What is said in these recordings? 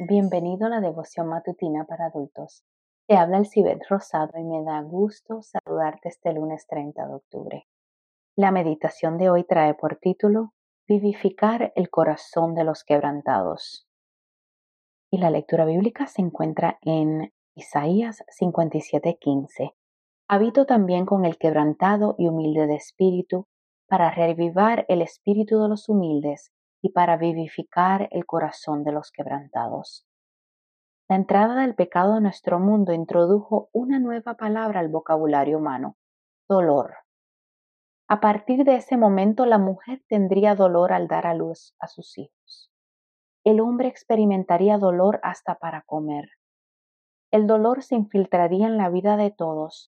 bienvenido a la devoción matutina para adultos. Te habla el Cibet Rosado y me da gusto saludarte este lunes 30 de octubre. La meditación de hoy trae por título Vivificar el corazón de los quebrantados. Y la lectura bíblica se encuentra en Isaías 57:15. Habito también con el quebrantado y humilde de espíritu, para revivar el espíritu de los humildes y para vivificar el corazón de los quebrantados. La entrada del pecado a nuestro mundo introdujo una nueva palabra al vocabulario humano, dolor. A partir de ese momento la mujer tendría dolor al dar a luz a sus hijos. El hombre experimentaría dolor hasta para comer. El dolor se infiltraría en la vida de todos.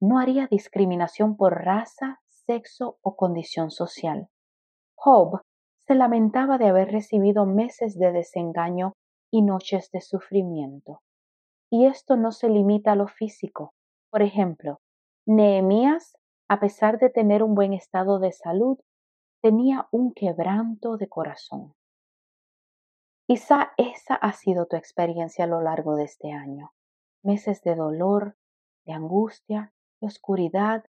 No haría discriminación por raza, sexo o condición social. Job se lamentaba de haber recibido meses de desengaño y noches de sufrimiento. Y esto no se limita a lo físico. Por ejemplo, Nehemías, a pesar de tener un buen estado de salud, tenía un quebranto de corazón. Quizá esa ha sido tu experiencia a lo largo de este año. Meses de dolor, de angustia, de oscuridad,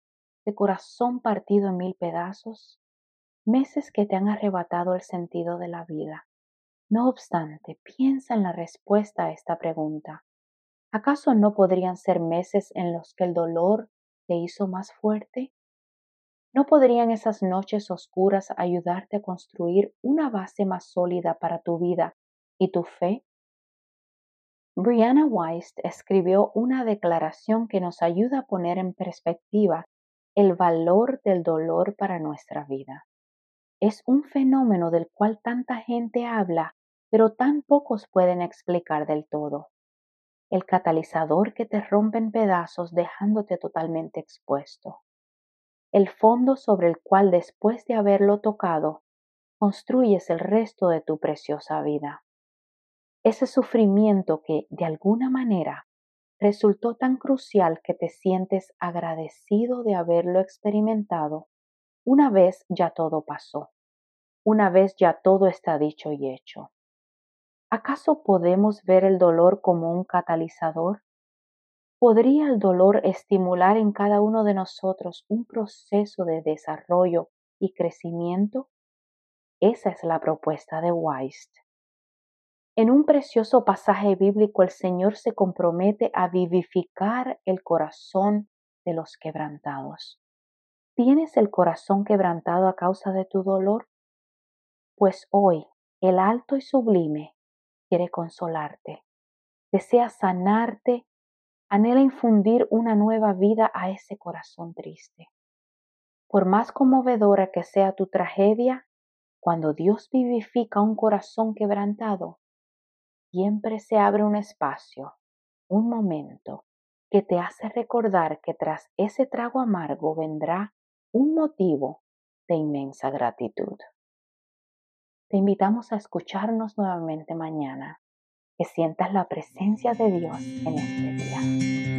de corazón partido en mil pedazos meses que te han arrebatado el sentido de la vida. No obstante, piensa en la respuesta a esta pregunta. ¿Acaso no podrían ser meses en los que el dolor te hizo más fuerte? ¿No podrían esas noches oscuras ayudarte a construir una base más sólida para tu vida y tu fe? Brianna Weiss escribió una declaración que nos ayuda a poner en perspectiva el valor del dolor para nuestra vida es un fenómeno del cual tanta gente habla, pero tan pocos pueden explicar del todo. El catalizador que te rompe en pedazos dejándote totalmente expuesto. El fondo sobre el cual después de haberlo tocado, construyes el resto de tu preciosa vida. Ese sufrimiento que, de alguna manera, resultó tan crucial que te sientes agradecido de haberlo experimentado una vez ya todo pasó, una vez ya todo está dicho y hecho. ¿Acaso podemos ver el dolor como un catalizador? ¿Podría el dolor estimular en cada uno de nosotros un proceso de desarrollo y crecimiento? Esa es la propuesta de Weist. En un precioso pasaje bíblico el Señor se compromete a vivificar el corazón de los quebrantados. ¿Tienes el corazón quebrantado a causa de tu dolor? Pues hoy el alto y sublime quiere consolarte, desea sanarte, anhela infundir una nueva vida a ese corazón triste. Por más conmovedora que sea tu tragedia, cuando Dios vivifica un corazón quebrantado, siempre se abre un espacio, un momento que te hace recordar que tras ese trago amargo vendrá un motivo de inmensa gratitud. Te invitamos a escucharnos nuevamente mañana, que sientas la presencia de Dios en este día.